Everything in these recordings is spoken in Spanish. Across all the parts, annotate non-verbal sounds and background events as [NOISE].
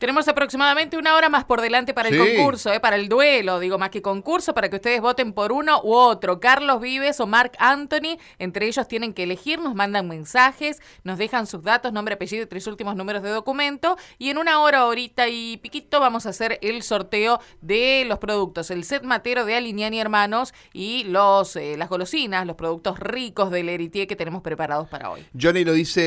Tenemos aproximadamente una hora más por delante para el Sí. concurso, eh, para el duelo, digo más que concurso, para que ustedes voten por uno u otro. Carlos Vives o Mark Anthony, entre ellos tienen que elegir, nos mandan mensajes, nos dejan sus datos, nombre, apellido y tres últimos números de documento. Y en una hora, ahorita y piquito, vamos a hacer el sorteo de los productos, el set matero de Alignani Hermanos y los eh, las golosinas, los productos ricos del Eritier que tenemos preparados para hoy. Johnny lo dice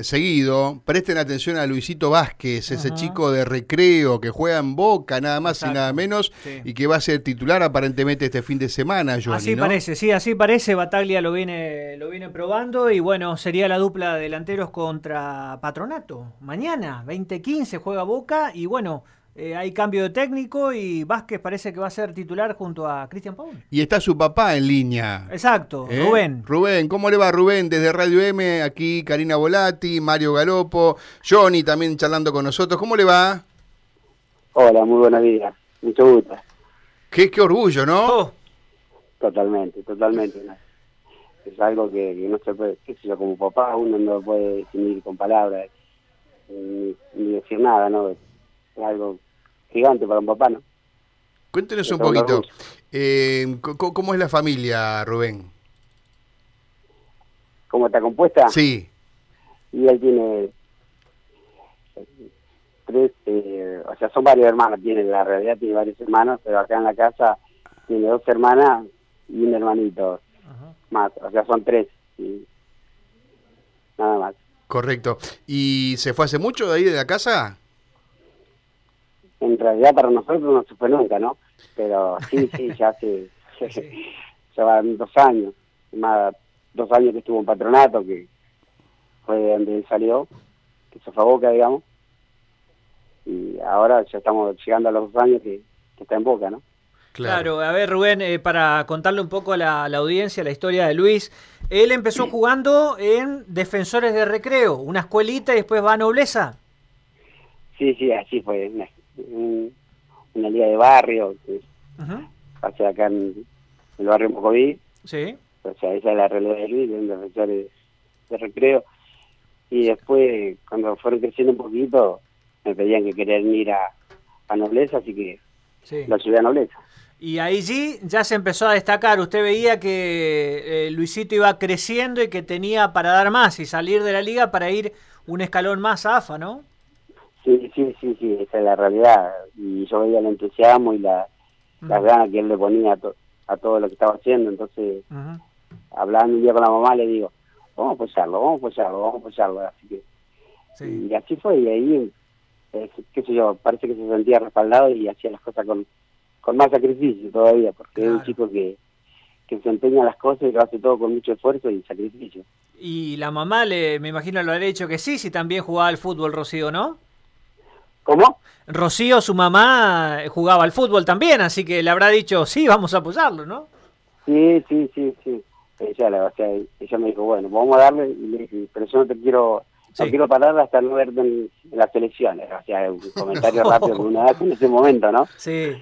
eh, seguido. Presten atención a Luisito Vázquez, ese chico de recreo que juega en Boca, nada más y nada menos, Sí. y que va a ser titular aparentemente este fin de semana, Johnny. así ¿no? parece, sí, así parece. Bataglia lo viene, lo viene probando y bueno, sería la dupla de delanteros contra Patronato. Mañana, 20-15, juega Boca y bueno, eh, hay cambio de técnico y Vázquez parece que va a ser titular junto a Cristian Paul. Y está su papá en línea. Exacto, ¿Eh? Rubén. Rubén, ¿cómo le va Rubén? Desde Radio M, aquí Karina Volati, Mario Galopo, Johnny también charlando con nosotros. ¿Cómo le va? Hola, muy buenos días. Mucho gusto. Qué, qué orgullo, ¿no? Oh, Totalmente, totalmente. Es algo que, que no se puede, qué sé yo, como papá uno no lo puede definir con palabras, ni, ni decir nada, ¿no? Es algo gigante para un papá, ¿no? Cuéntenos un poquito. eh, co- ¿Cómo es la familia, Rubén? ¿Cómo está compuesta? Sí. Y él tiene tres, eh, o sea, son varios hermanos, tiene, la realidad tiene varios hermanos, pero acá en la casa tiene dos hermanas y un hermanito más, o sea, son tres. Y nada más. Correcto. ¿Y se fue hace mucho de ahí de la casa? En realidad para nosotros no fue nunca, ¿no? Pero sí, sí, ya hace, [LAUGHS] [LAUGHS] ya van dos años, más dos años que estuvo en patronato, que fue de donde él salió, que se fue a Boca, digamos, y ahora ya estamos llegando a los dos años que, que está en Boca, ¿no? Claro, a ver Rubén, eh, para contarle un poco a la, audiencia la historia de Luis, él empezó jugando en Defensores de Recreo, una escuelita y después va a Nobleza. Sí, sí, así fue, una, un- una liga de barrio, que acá en el barrio Mocoví, Sí, o sea, esa es la realidad de Luis, de un defensor de, recreo. Y después, cuando fueron creciendo un poquito, me pedían que querían ir a, a Nobleza, así que sí. lo ayudé a Nobleza. Y ahí sí ya se empezó a destacar. Usted veía que eh, Luisito iba creciendo y que tenía para dar más y salir de la liga para ir un escalón más a AFA, ¿no? Sí, sí, sí, sí, esa es la realidad. Y yo veía el entusiasmo y la, las Ujú. ganas que él le ponía a, to- a todo lo que estaba haciendo. Entonces, Ujú. hablando un día con la mamá, le digo, vamos a apoyarlo, vamos a apoyarlo, vamos a apoyarlo. Así que, Sí. y así fue, y ahí, eh, qué sé yo, parece que se sentía respaldado y hacía las cosas con, con más sacrificio todavía, porque es un chico que, que se empeña las cosas y lo hace todo con mucho esfuerzo y sacrificio. Y la mamá, le, me imagino, lo habrá dicho que sí, si también jugaba al fútbol, Rocío, ¿no? ¿Cómo? Rocío, su mamá, jugaba al fútbol también, así que le habrá dicho, sí, vamos a apoyarlo, ¿no? Sí, sí, sí, sí. Ella, la- o sea, ella me dijo, bueno, vamos a darle, y le dije, pero yo no te quiero, no Sí. quiero parar hasta no verte en, en las elecciones. O sea, un comentario [LAUGHS] rápido que uno hace en ese momento, ¿no? Sí,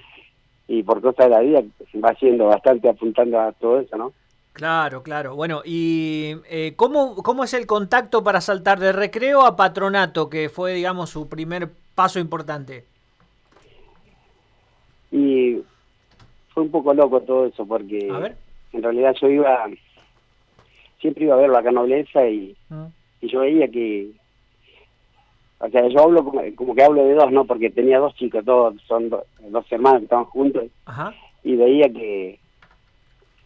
Y por cosa de la vida se va haciendo bastante apuntando a todo eso, ¿no? Claro, claro. Bueno, ¿y eh, ¿cómo, cómo es el contacto para saltar de recreo a patronato, que fue, digamos, su primer paso importante? Y fue un poco loco todo eso porque A ver. en realidad yo iba, siempre iba a verlo acá en Nobleza y, Mm, y yo veía que, o sea, yo hablo como, como que hablo de dos, ¿no? Porque tenía dos chicos, todos son do- dos hermanos que estaban juntos Ajá, y veía que,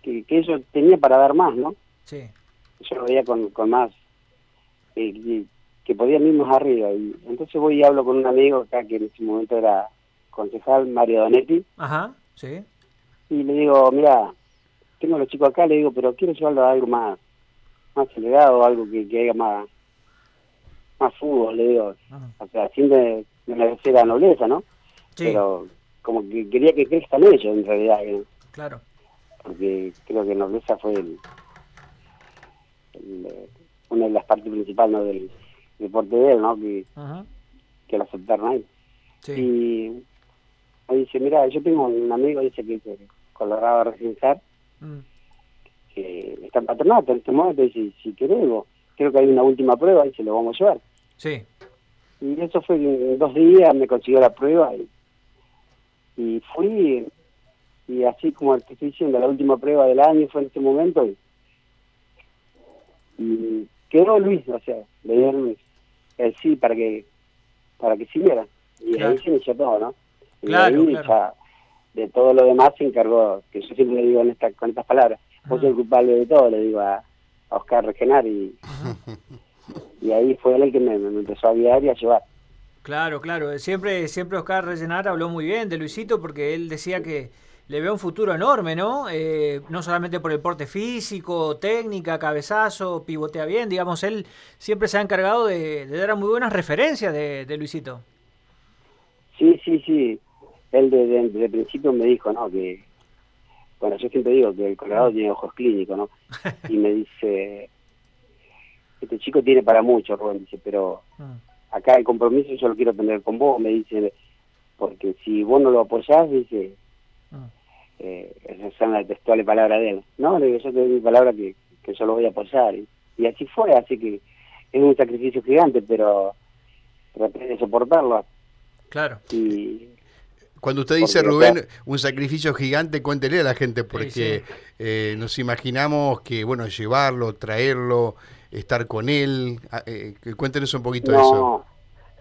que, que ellos tenían para dar más, ¿no? sí. Yo lo veía con, con más, eh, que, que podían ir más arriba. Y entonces voy y hablo con un amigo acá que en ese momento era concejal, Mario Donetti, Ajá, sí. y le digo, mira, tengo a los chicos acá, le digo, pero quiero llevarlo a algo más, más acelerado, algo que, que haya más, más fútbol, le digo, Ajá. o sea, sin de, de la nobleza, ¿no? Sí, Pero como que quería que crezcan ellos en realidad, ¿no? claro. Porque creo que nobleza fue el, el, eh, una de las partes principales ¿no? del deporte de él, ¿no? Que, Ajá, que lo aceptaron ahí. sí. Y me dice, mira, yo tengo un amigo, dice que es colorado residencial, Mm, que está en patronato en este momento, dice, si querés, vos, creo que hay una última prueba, y se lo vamos a llevar. Sí. Y eso fue en dos días, me consiguió la prueba y, y fui, y así como te estoy diciendo, la última prueba del año fue en este momento. Y, quedó Luis, o sea, le dieron el sí para que para que siguiera. Y ahí se inició todo, ¿no? Y claro, ahí Ya, de todo lo demás se encargó, que yo siempre le digo en esta, con estas palabras, vos sos el culpable de todo, le digo a, Oscar Regenar y, [LAUGHS] y ahí fue él el que me, empezó a guiar y a llevar. Claro, claro. Siempre, siempre Oscar Regenar habló muy bien de Luisito porque él decía que le ve un futuro enorme, ¿no? Eh, no solamente por el porte físico, técnica, cabezazo, pivotea bien, digamos, él siempre se ha encargado de, dar muy buenas referencias de, de, Luisito. Sí, sí, sí. Él desde de, principio me dijo, ¿no? Que, bueno, yo siempre digo que el Colorado tiene ojos clínicos, ¿no? [LAUGHS] Y me dice, este chico tiene para mucho, Rubén, dice, pero ah. acá el compromiso yo lo quiero tener con vos, me dice, porque si vos no lo apoyás, dice, ah. Eh, esas son las textuales palabras de él. No, le digo, yo te doy mi palabra que, que yo lo voy a apoyar. Y, y así fue, así que es un sacrificio gigante, pero traté de soportarlo. Claro. Y cuando usted dice, Rubén, un sacrificio gigante, cuéntele a la gente, porque eh, nos imaginamos que, bueno, llevarlo, traerlo, estar con él. Ah, eh, cuéntenos un poquito de eso.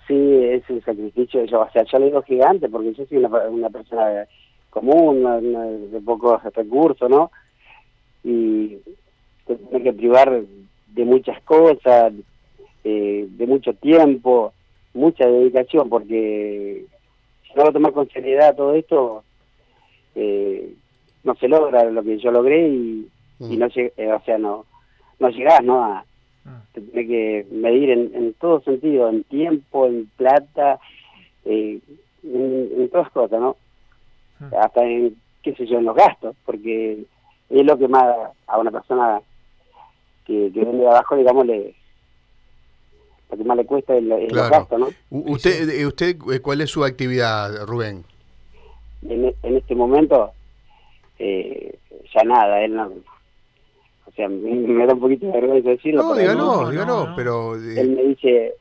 Sí, es un sacrificio. Yo, o sea, yo le digo gigante porque yo soy una, persona común, de pocos recursos, ¿no? Y tiene que privar de muchas cosas, eh, de mucho tiempo, mucha dedicación, porque si no lo tomas con seriedad todo esto, eh, no se logra lo que yo logré y, y mm. no eh, o sea, no, no llegás, ¿no? A, ah. Te que medir en, en todo sentido, en tiempo, en plata, eh, en, todas cosas, ¿no? Ah. Hasta en, qué sé yo, en los gastos, porque es lo que más a una persona que, que viene de abajo, digamos, le, lo que más le cuesta el, el gasto, ¿no? ¿Usted, eh, usted eh, cuál es su actividad, Rubén? En, en este momento, eh, ya nada, él no... O sea, me, da un poquito de vergüenza decirlo. No, dígalo, dígalo, pero... Él me dice,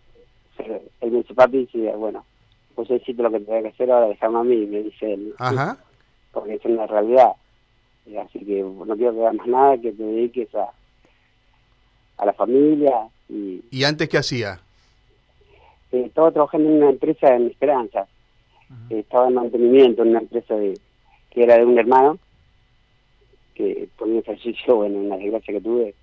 él me dice, papi, dice, bueno, pues hiciste lo que tenía que hacer, ahora déjame a mí, me dice él. Ajá. Porque es una realidad. Así que no quiero que hagas más nada, que te dediques a, a la familia, y, antes qué hacía? Eh, estaba trabajando en una empresa en Esperanza. Eh, estaba en mantenimiento en una empresa de, que era de un hermano, que por un ejercicio, [LAUGHS] bueno, una desgracia que tuve,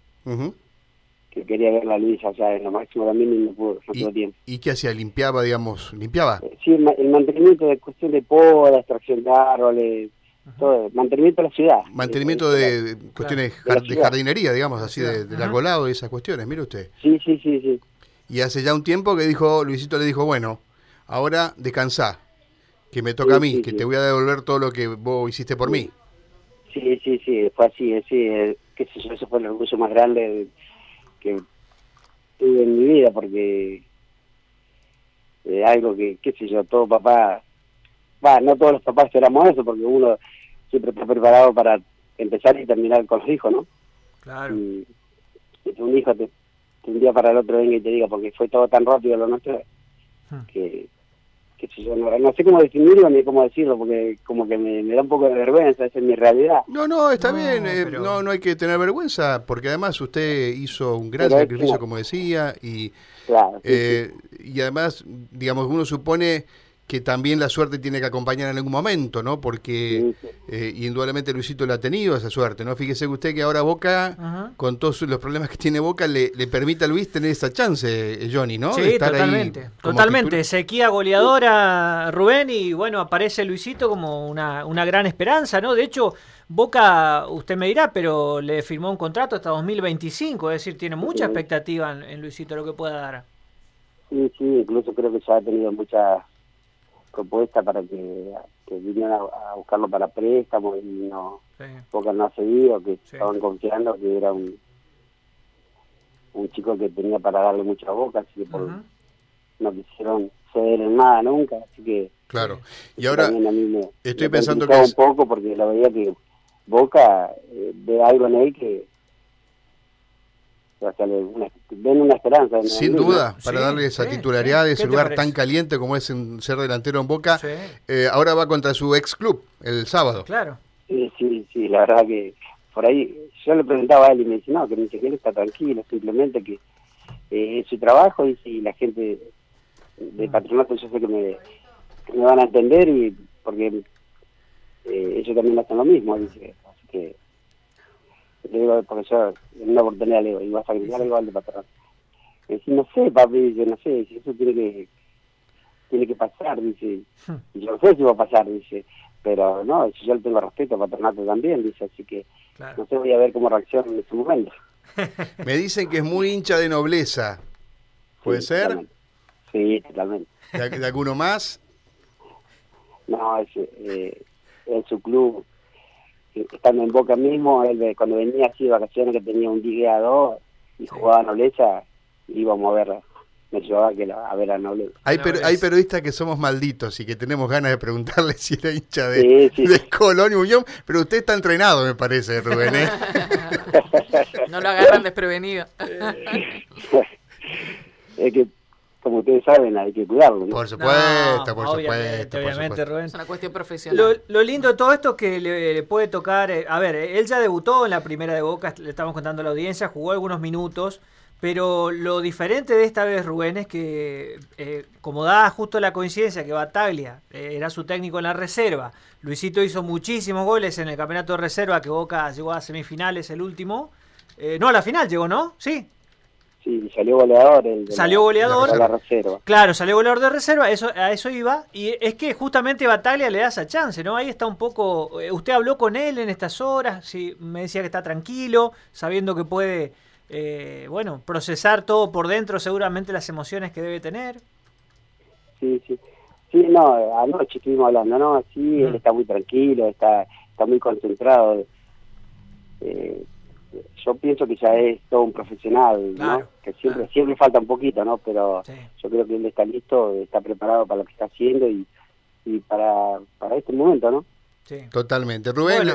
que quería ver la luz allá en lo máximo también y no pudo, no tuvo tiempo. ¿Y qué hacía? ¿Limpiaba, digamos? ¿Limpiaba? Eh, sí, el, mantenimiento de cuestión de poda, extracción de árboles, todo, mantenimiento de la ciudad. Mantenimiento de, cuestiones de, jardinería, digamos, así, de, del arbolado y esas cuestiones, mire usted. Sí, sí, sí, sí. Y hace ya un tiempo que dijo, Luisito le dijo, bueno, ahora descansá, que me toca a mí, que te voy a devolver todo lo que vos hiciste por mí. Sí, sí, sí, fue así, sí, eh, yo, eso fue el orgullo más grande que tuve en mi vida, porque eh, algo que, qué sé yo, todo papá, va, no todos los papás éramos eso, porque uno siempre está preparado para empezar y terminar con los hijos, ¿no? Claro. Y, un hijo te, un día para el otro venga y te diga, porque fue todo tan rápido lo nuestro, hmm. que, yo, no, sé cómo definirlo ni cómo decirlo, porque como que me, da un poco de vergüenza, esa es mi realidad. No, no, está bien, eh, no, no hay que tener vergüenza, porque además usted hizo un gran sacrificio, como decía, y, eh, y además, digamos, uno supone que también la suerte tiene que acompañar en algún momento, ¿no? Porque eh, indudablemente Luisito la ha tenido esa suerte, ¿no? Fíjese usted que ahora Boca, con todos los problemas que tiene Boca, le, le permite a Luis tener esa chance, eh, Johnny, ¿no? Sí, totalmente. totalmente. Sequía goleadora, Rubén, y bueno, aparece Luisito como una, una gran esperanza, ¿no? De hecho, Boca, usted me dirá, pero le firmó un contrato hasta 2025, es decir, tiene mucha expectativa en, en Luisito lo que pueda dar. Sí, sí, incluso creo que ya ha tenido muchas propuesta para que, que vinieran a, buscarlo para préstamo y no Boca no ha seguido, que estaban confiando que era un un chico que tenía para darle mucha boca, así que por, no quisieron ceder en nada nunca, así que claro. Y ahora estoy pensando que un poco porque la veía que Boca eh, ve algo en él que ven una esperanza. Sin duda, para darle esa titularidad de ese lugar tan caliente como es ser delantero en Boca. Eh, ahora va contra su ex club el sábado. Claro. Sí, sí, sí, la verdad que por ahí yo le preguntaba a él y me dice, no, que siquiera está tranquilo, simplemente que eh, es su trabajo y si la gente de mm. patronato yo sé que me, me van a entender y porque eh, ellos también hacen lo mismo, dice, así que le digo al profesor, en una oportunidad le digo, ¿y vas a gritar algo al de patrón? Y dice, no sé, papi, dice, no sé, si eso tiene que tiene que pasar, dice, y yo no sé si va a pasar, dice, pero no, si yo le tengo respeto a Patronato también, dice, así que no sé, voy a ver cómo reacciona en ese momento. Me dicen que es muy hincha de nobleza, ¿puede ser? Sí, totalmente. ¿De, alguno más? No, es, eh, es su club, estando en Boca mismo, él cuando venía así de vacaciones que tenía un día a dos y jugaba nobleza, íbamos a ver me llevaba que a ver a Nobleza. Hay, hay periodistas que somos malditos y que tenemos ganas de preguntarle [LAUGHS] si era hincha de, Colón y Unión, pero usted está entrenado, me parece, Rubén. ¿eh? [LAUGHS] no lo agarran desprevenido. [LAUGHS] es que como ustedes saben, hay que cuidarlo. Por supuesto, por supuesto. Obviamente, Rubén. Es una cuestión profesional. Lo, lindo de todo esto es que le, puede tocar. Eh, a ver, él ya debutó en la primera de Boca, le estamos contando a la audiencia, jugó algunos minutos. Pero lo diferente de esta vez, Rubén, es que, eh, como da justo la coincidencia que Bataglia eh, era su técnico en la reserva, Luisito hizo muchísimos goles en el campeonato de reserva, que Boca llegó a semifinales el último. no, a la final llegó, ¿no? Sí. Sí, salió goleador. El salió goleador. De la reserva. Claro, salió goleador de reserva, eso, a eso iba. Y es que justamente Bataglia le da esa chance, ¿no? Ahí está un poco. Eh, usted habló con él en estas horas, sí, me decía que está tranquilo, sabiendo que puede, eh, bueno, procesar todo por dentro, seguramente las emociones que debe tener. Sí, sí. Sí, no, anoche estuvimos hablando, ¿no? Sí, él está muy tranquilo, está, está muy concentrado. Eh, yo pienso que ya es todo un profesional, ¿no? Que siempre siempre falta un poquito, ¿no? Pero yo creo que él está listo, está preparado para lo que está haciendo y, y para, para este momento, ¿no? Sí. Totalmente. Rubén,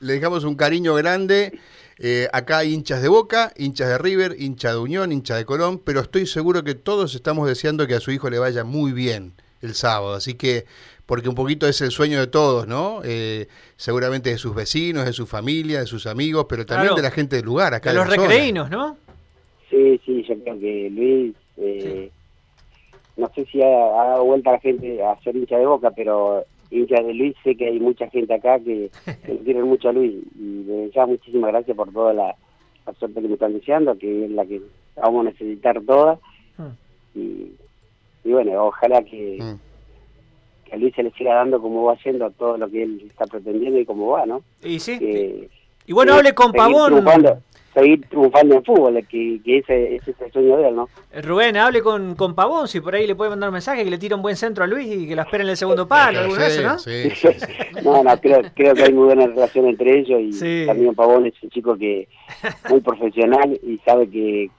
le, dejamos un cariño grande. Eh, acá hay hinchas de Boca, hinchas de River, hincha de Unión, hincha de Colón, pero estoy seguro que todos estamos deseando que a su hijo le vaya muy bien el sábado. Así que porque un poquito es el sueño de todos, ¿no? Eh, seguramente de sus vecinos, de su familia, de sus amigos, pero también de la gente del lugar, acá de, los recreínos, ¿no? Sí, sí, yo creo que Luis, eh, no sé si ha, dado vuelta la gente a ser hincha de boca, pero hincha de Luis, sé que hay mucha gente acá que, le quieren mucho a Luis y le ya muchísimas gracias por toda la, suerte que me están deseando, que es la que vamos a necesitar todas. Hmm. Y, bueno, ojalá que, hmm que a Luis se le siga dando como va haciendo todo lo que él está pretendiendo y cómo va, ¿no? Y sí. y bueno, hable con Pavón. seguir triunfando en fútbol, que, ese, ese, es el sueño de él, ¿no? Eh, Rubén, hable con, con Pavón, si por ahí le puede mandar un mensaje, que le tire un buen centro a Luis y que lo espere en el segundo palo, alguna vez, ¿no? [LAUGHS] Sí, no, no, creo, creo que hay muy buena relación entre ellos y también Pavón es un chico que muy profesional y sabe que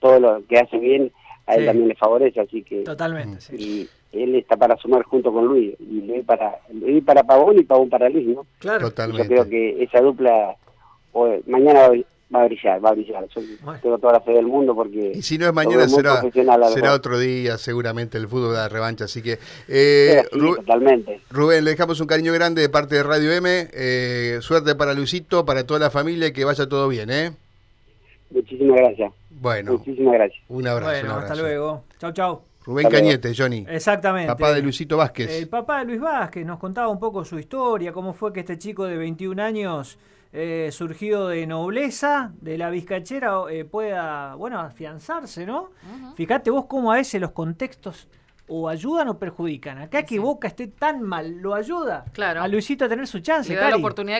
todo lo que hace bien a él también le favorece, así que... Totalmente, sí él está para sumar junto con Luis, y Luis para, Luis para Pavón y Pavón para Luis, ¿no? Claro. Totalmente. Yo creo que esa dupla mañana va a brillar, va a brillar. Yo tengo toda la fe del mundo porque... Y si no es mañana será, será otro día, seguramente el fútbol da revancha, así que... Eh, totalmente. Rubén, le dejamos un cariño grande de parte de Radio M, eh, suerte para Luisito, para toda la familia y que vaya todo bien, ¿eh? Muchísimas gracias. Bueno. Muchísimas gracias. Un abrazo. Bueno, hasta luego. Chau, chau. Rubén Cañete, Johnny. Exactamente. Papá de Luisito Vázquez. El papá de Luis Vázquez nos contaba un poco su historia, cómo fue que este chico de 21 años, eh, surgido de nobleza, de la vizcachera, eh, pueda, bueno, afianzarse, ¿no? Fíjate vos cómo a veces los contextos o ayudan o perjudican. Acá que Boca esté tan mal, ¿lo ayuda? Claro. A Luisito a tener su chance. Le da la oportunidad